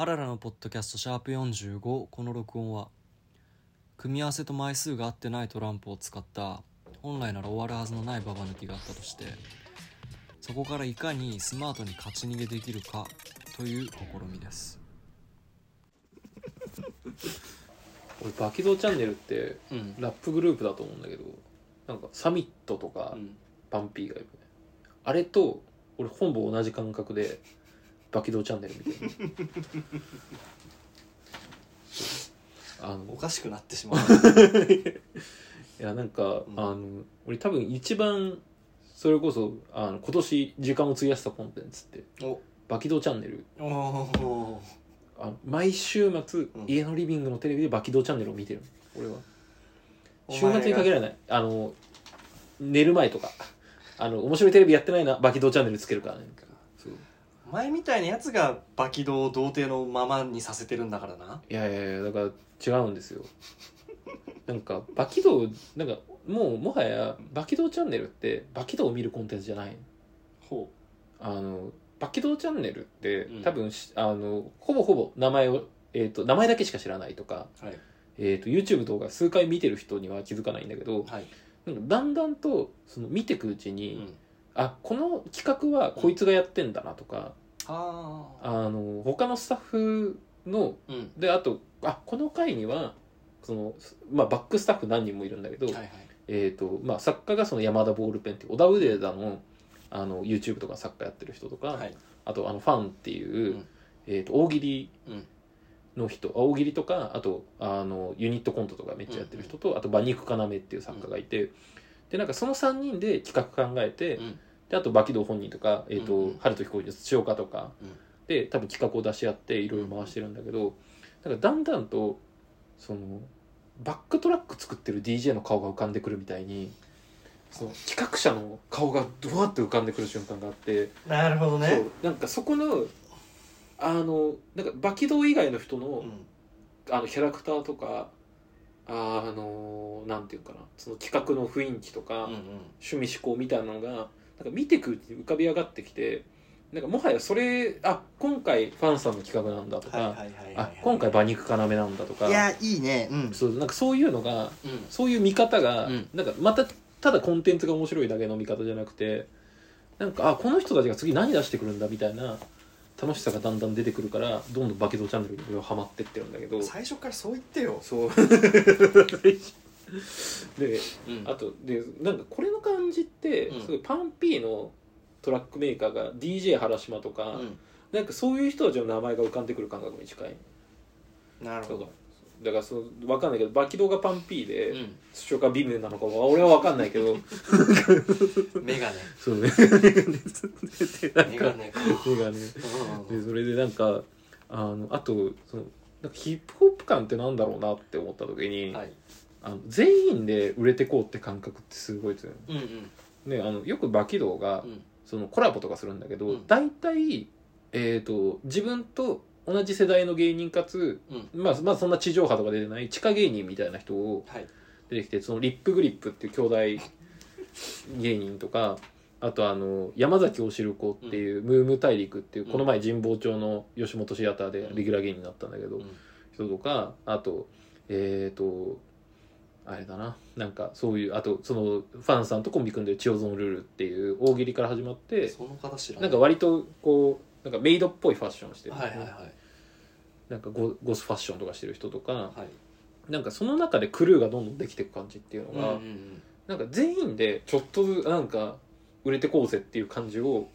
あららのポッドキャストシャープ45この録音は。組み合わせと枚数が合ってないトランプを使った本来なら終わるはずのないババ抜きがあったとしてそこからいかにスマートに勝ち逃げできるかという試みです。俺バキドーチャンネルってうん。ラップグループだと思うんだけどなんかサミットとかうん。パンピーがいるね。あれと俺本部同じ感覚でバキドーチャンネル見てるあの。おかしくなってしまう。いやなんか、うん。あの俺多分一番それこそあの今年時間を費やしたコンテンツってお。バキドーチャンネル。おおあの毎週末、ん。家のリビングのテレビでバキドーチャンネルを見てる俺は。週末に限らない。あの寝る前とか。あの面白いテレビやってないなバキドーチャンネルつけるからね。そう前みたいなやつがバキドを童貞のままにさせてるんだからな。いやいやいやだから違うんですよ。なんかバキドーなんかもうもはやバキドーチャンネルってバキドーを見るコンテンツじゃない。ほあのバキドーチャンネルって、うん。多分しあのほぼほぼ名前を、えー、と名前だけしか知らないとか、うはい。えー、と YouTube 動画数回見てる人には気づかないんだけどはい。なんかだんだんとその見てくうちに、うん。あこの企画はこいつがやってんだなとか、ああの他のスタッフのあうん。であとあこの回にはその、まあ、バックスタッフ何人もいるんだけど、はいはい。えーとまあ、作家がその山田ボールペンっていう小田腕田のあの YouTube とか作家やってる人とか、はい。あとあのファンっていう、うん。えー、と大喜利うん。の人、あ大喜利とかあとあのユニットコントとかめっちゃやってる人と、あと馬肉要っていう作家がいて、でなんかその3人で企画考えて、うんであとバキドー本人とか、えーとうんうん。春と飛行機の土岡とか、うん。で多分企画を出し合っていろいろ回してるんだけど、なんかだんだんとそのバックトラック作ってる DJ の顔が浮かんでくるみたいにその企画者の顔がドワッと浮かんでくる瞬間があって。なるほどね。そう。なんかそこのあのなんかバキドー以外の人の,、うん。あのキャラクターとかあのなんていうかなその企画の雰囲気とか、うんうん。趣味思考みたいなのがなんか見てくうちに浮かび上がってきてなんかもはやそれあ今回ファンさんの企画なんだとか、あ今回馬肉要なんだとか。いやいいね。うん。そうなんかそういうのがうん。そういう見方が、うん。なんかまたただコンテンツが面白いだけの見方じゃなくてなんかあこの人たちが次何出してくるんだみたいな楽しさがだんだん出てくるからどんどんバケドチャンネルに俺はハマってってるんだけど。最初からそう言ってよ。そう でうん。あとでなんかこれの感じって、うん。すごいパンピーのトラックメーカーが DJ 原島とか、うん。なんかそういう人たちの名前が浮かんでくる感覚に近い。なるほど。だからその分かんないけどバキドがパンピーで、うん。土岡ビムなのかは俺は分かんないけど。メガネ。そうねでなんかメガネか。目がねうん。でそれでなんかあのあとそのなんかヒップホップ感ってなんだろうなって思った時に、はいあの全員で売れてこうって感覚ってすごい強いうんうん。ねあのよくバキドーが、うん。そのコラボとかするんだけど、うん。大体、えー、と自分と同じ世代の芸人かつ、うん。まあ、まあそんな地上波とか出てない地下芸人みたいな人をはい。出てきてそのリップグリップっていう兄弟芸人とかあとあの山崎おしる子っていう、ムーム大陸っていううん。この前神保町の吉本シアターでレギュラー芸人になったんだけど、うん。人とかあとえっ、とあれだな。なんかそういうあとそのファンさんとコンビ組んでる千代園ルールっていう大喜利から始まってその方知らなんか割とこうなんかメイドっぽいファッションしてる、はいはいはい。なんかゴゴスファッションとかしてる人とかはい。なんかその中でクルーがどんどんできていく感じっていうのが、うんうんうん。なんか全員でちょっとずつなんか売れてこうぜっていう感じを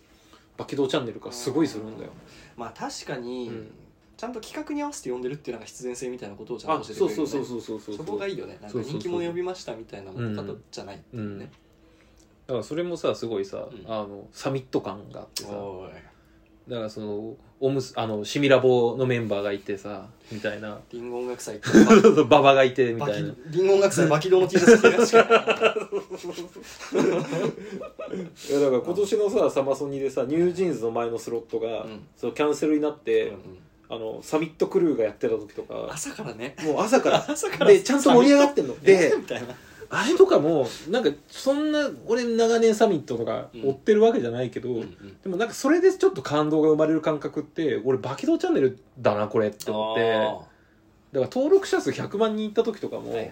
バキドーチャンネルがすごいするんだよ。まあ確かにうんちゃんと企画に合わせて呼んでるっていうのが必然性みたいなことをちゃんあと教えてそうくれるよね。そうそうそうそうそうそこがいいよね。なんかそうそうそう。人気者呼びましたみたいなもの方じゃないっていうね。だからそれもさすごいさ、うん。あのサミット感があってさ。おい。だからそのおむすあのシミラボのメンバーがいてさみたいな。リンゴ音楽祭ってババ。がいてみバキたいな。リンゴ音楽祭バキドーの T シャツ着てるやつ。し かいやだから今年のさサマソニでさニュージーンズの前のスロットが、うん。そのキャンセルになって、うんうんあのサミットクルーがやってた時とか。朝からね。もう朝から。朝から。でちゃんと盛り上がってんの。でみたいな。ああれとかもなんかそんな俺長年サミットとか追ってるわけじゃないけど、うんうん。でもなんかそれでちょっと感動が生まれる感覚って俺バキドーチャンネルだなこれって思って。だあから登録者数100万人いった時とかも、ーはいはいはい。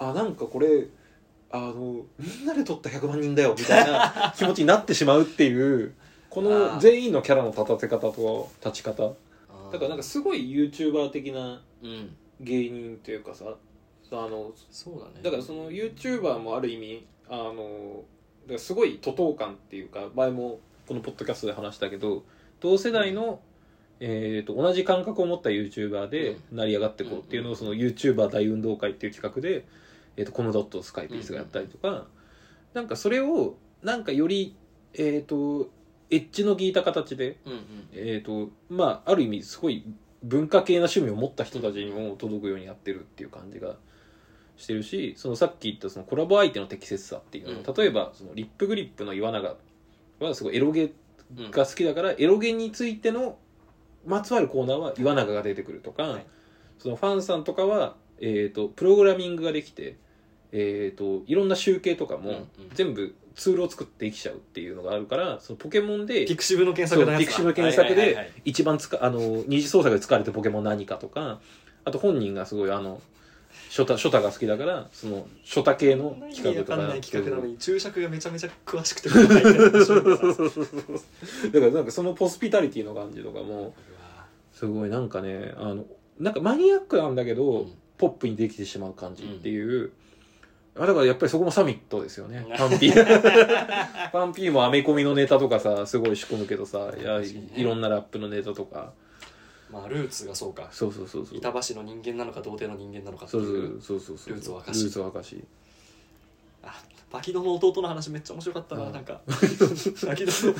あなんかこれあのみんなで撮った100万人だよみたいな 気持ちになってしまうっていうこあのー。全員のキャラの立たせ方と立ち方だからなんかすごい YouTuber 的なうん。芸人というかさあのそうだね。だからその YouTuber もある意味あのだからすごい徒党感っていうか前もこのポッドキャストで話したけど同世代の、えー、と同じ感覚を持った YouTuber で成り上がっていこうっていうのをその YouTuber 大運動会っていう企画で、えー、とコムドットスカイピースがやったりとか、なんかそれをなんかよりえっ、とエッジの効いた形でうんうん。えーとまあある意味すごい文化系な趣味を持った人たちにも届くようにやってるっていう感じがしてるしそのさっき言ったそのコラボ相手の適切さっていうの、うん。例えばそのリップグリップの岩永はすごいエロゲが好きだから、エロゲについてのまつわるコーナーは岩永が出てくるとか、はい。そのファンさんとかは、えー、とプログラミングができて、えー、といろんな集計とかも全部ツールを作ってできちゃうっていうのがあるからそのポケモンでピクシブの検そう索のやつだ。ピクシブの検索で一番つかあの二次創作で使われてるポケモン何かとかあと本人がすごいあのショタショタが好きだからそのショタ系の企画とかかんない企画なのに注釈がめちゃめちゃ詳しくて だからなんかそのポスピタリティの感じとかもすごいなんかねあのなんかマニアックなんだけど、うん。ポップにできてしまう感じっていう、あだからやっぱりそこもサミットですよね。パンピー。パンピーもアメコミのネタとかさすごい仕込むけどさいやいろんなラップのネタとか。まあルーツがそうか。そうそうそうそう。板橋の人間なのか童貞の人間なのかってそいう。うそうそうそうそう。ルーツを明かしルーツを明かしあバキドの弟の話めっちゃ面白かったな、うんなんか。バキドの。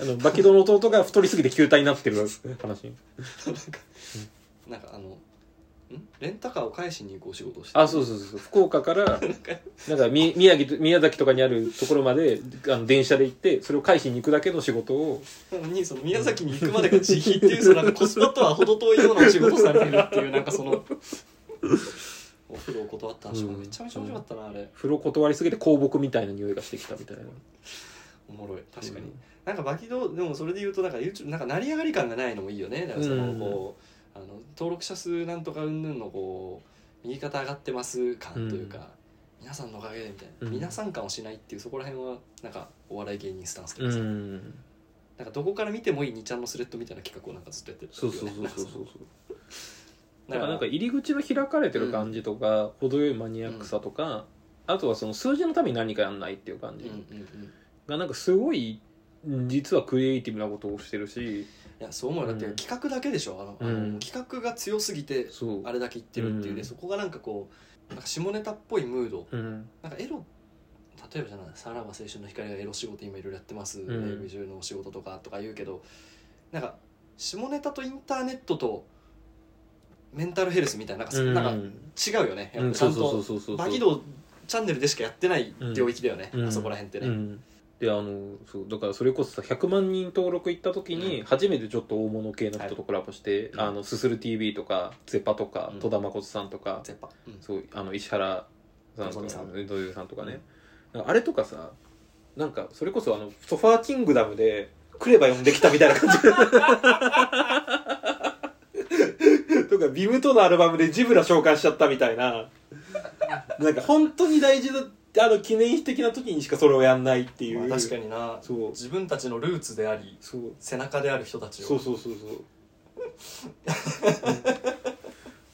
あのバキドの弟が太りすぎて球体になってる話。なんかなんかあのんレンタカーを返しに行くお仕事をしてあそうそうそう。そう福岡から なんかみ宮城と宮崎とかにあるところまであの電車で行ってそれを返しに行くだけの仕事を。なのにその宮崎に行くまでが自費っていうそのなんかコスパとは程遠いようなお仕事をされてるっていう なんかそのお風呂を断った話もめちゃめちゃ面白かったなあれ。風呂断りすぎて香木みたいな匂いがしてきたみたいな。おもろい。確かに、うんなんかバキドでもそれで言うとなんか YouTube なんか成り上がり感がないのもいいよね。だからそのうん。こう、あの登録者数なんとかうんぬんのこう右肩上がってます感というか、皆さんのおかげでみたいな、うん。皆さん感をしないっていうそこら辺はなんかお笑い芸人スタンスとかさ、ん。なんかどこから見てもいい2ちゃんのスレッドみたいな企画をなんかずっとやってるそうそうそうそうそう。だだからなんか入り口の開かれてる感じとか、程よいマニアックさとか、あとはその数字のために何かやんないっていう感じうんうんうん。がなんかすごい実はクリエイティブなことをしてるしいやそう思うよ。だってうん。企画だけでしょ？あの、あのうん。企画が強すぎてそう。あれだけ言ってるっていうね、うん。そこがなんかこうなんか下ネタっぽいムード。うん。なんかエロ例えばじゃない「さらば青春の光がエロ仕事今いろいろやってます、ん。ライブ中のお仕事とか」とか言うけどなんか下ネタとインターネットとメンタルヘルスみたいななんか,、うん。なんか違うよね。やっうん。ぱちゃんそうそうとそう。そうバキドチャンネルでしかやってない領域だよね、うん。あそこら辺ってね、うんであのそうだからそれこそさ100万人登録いった時にうん。初めてちょっと大物系の人とコラボして「はいあのすする TV」とか「ゼパ」とかうん。戸田誠さんとか、ゼッパ、うん。そうあの石原さんとかのぞみさん。んとかね、あれとかさなんかそれこそあのソファーキングダムで来れば呼んできたみたいな感じ。とかビムとのアルバムでジブラ紹介しちゃったみたいな。なんか本当に大事なあの記念碑的な時にしかそれをやんないっていう、まあ確かにな。そう。自分たちのルーツでありそう。背中である人たちを。そうそうそうそう。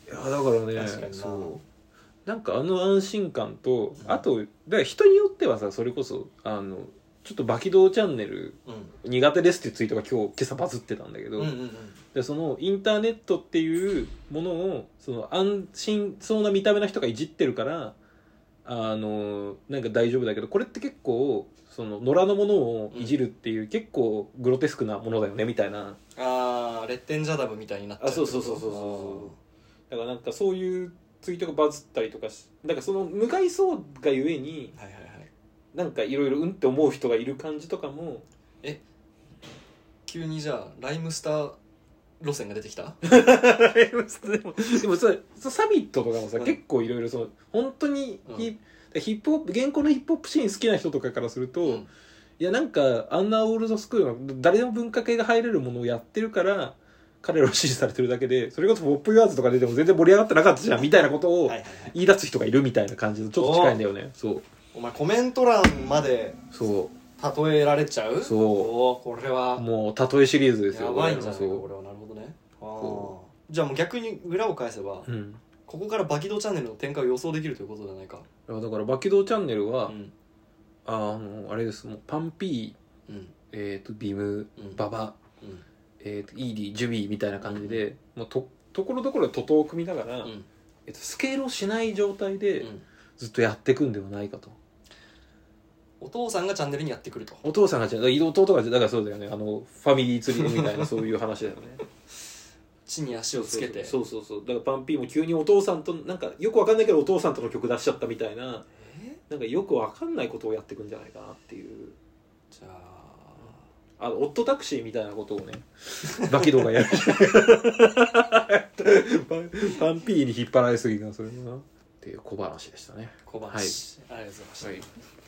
いやだからね確かにな。そう。なんかあの安心感とあとだ人によってはさそれこそあのちょっとバキドーチャンネルうん。苦手ですっていうツイートが今日今朝バズってたんだけど、うんうんうん。でそのインターネットっていうものをその安心そうな見た目の人がいじってるからあのなんか大丈夫だけどこれって結構その野良のものをいじるっていう、結構グロテスクなものだよねみたいな。ああレッテンジャダブみたいになっちゃうあそうそうそうそうそう。だからなんかそういうツイートがバズったりとかしだからその無害そうがゆえにはいはいはい。なんかいろいろうんって思う人がいる感じとかも。急にじゃあライムスター路線が出てきた？でもでもさサミットとかもさ、うん。結構いろいろその本当に、うん。ひでヒップホップ現行のヒップホップシーン好きな人とかからすると、うん。いやなんかあんなオールドスクールの誰でも文化系が入れるものをやってるから彼らは支持されてるだけでそれこそポップユアーズとか出ても全然盛り上がってなかったじゃんみたいなことをはいはいはい。言い出す人がいるみたいな感じのちょっと近いんだよね。そう。お前コメント欄までそ例えられちゃう？そう。おーこれは。うもう例えシリーズですよやばいんじゃないかそう。これはなるじゃあもう逆に裏を返せばうん。ここからバキドーチャンネルの展開を予想できるということじゃないか。だからバキドーチャンネルは、うん。あのあれです。もうパンピーうん。えー、とビムうん。ババ、うん。えー、とイーディジュビーみたいな感じで、もうとところどころで徒党を組みながら、うん。えっとスケールをしない状態でうん。ずっとやっていくんではないかと、お父さんがチャンネルにやってくると。お父さんがじゃあ弟がだからそうだよね。あのファミリー釣りみたいなそういう話だよね 地に足をつけて。そうそうそう。だからパンピーも急にお父さんとなんかよくわかんないけどお父さんとの曲出しちゃったみたいな。え？なんかよくわかんないことをやっていくんじゃないかなっていう。じゃあ。あのオットタクシーみたいなことをねバキドがやる。パンピーに引っ張られすぎがそれもな。っていう小話でしたね。小話、はい。ありがとうございました、はい